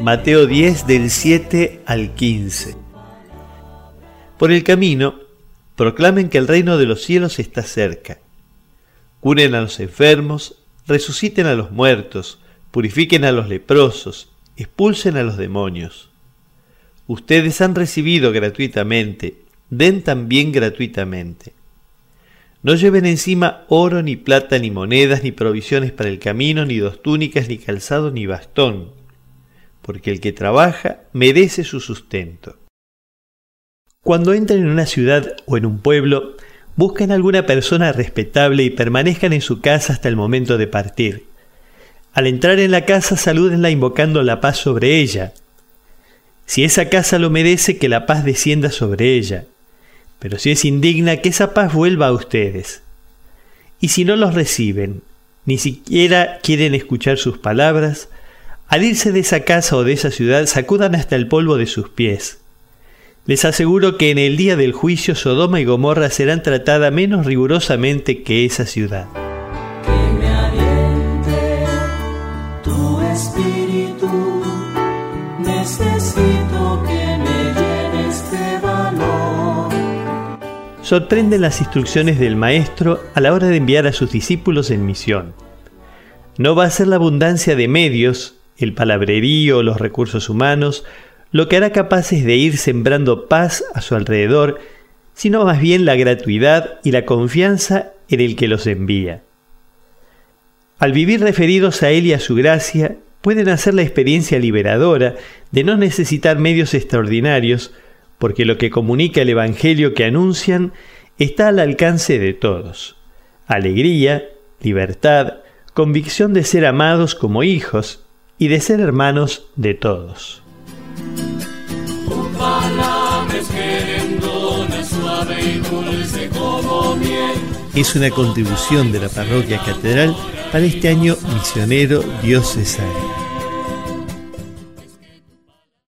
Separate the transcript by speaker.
Speaker 1: Mateo 10 del 7 al 15. Por el camino, proclamen que el reino de los cielos está cerca. Curen a los enfermos, resuciten a los muertos, purifiquen a los leprosos, expulsen a los demonios. Ustedes han recibido gratuitamente, den también gratuitamente. No lleven encima oro, ni plata, ni monedas, ni provisiones para el camino, ni dos túnicas, ni calzado, ni bastón porque el que trabaja merece su sustento. Cuando entren en una ciudad o en un pueblo, busquen alguna persona respetable y permanezcan en su casa hasta el momento de partir. Al entrar en la casa, salúdenla invocando la paz sobre ella. Si esa casa lo merece, que la paz descienda sobre ella. Pero si es indigna, que esa paz vuelva a ustedes. Y si no los reciben, ni siquiera quieren escuchar sus palabras, al irse de esa casa o de esa ciudad, sacudan hasta el polvo de sus pies. Les aseguro que en el día del juicio Sodoma y Gomorra serán tratadas menos rigurosamente que esa ciudad.
Speaker 2: Que me aliente tu espíritu, necesito que me llenes de valor.
Speaker 1: Sorprenden las instrucciones del Maestro a la hora de enviar a sus discípulos en misión. No va a ser la abundancia de medios el palabrerío, los recursos humanos, lo que hará capaces de ir sembrando paz a su alrededor, sino más bien la gratuidad y la confianza en el que los envía. Al vivir referidos a Él y a su gracia, pueden hacer la experiencia liberadora de no necesitar medios extraordinarios, porque lo que comunica el Evangelio que anuncian está al alcance de todos. Alegría, libertad, convicción de ser amados como hijos, y de ser hermanos de todos. Es una contribución de la parroquia catedral para este año misionero diocesano.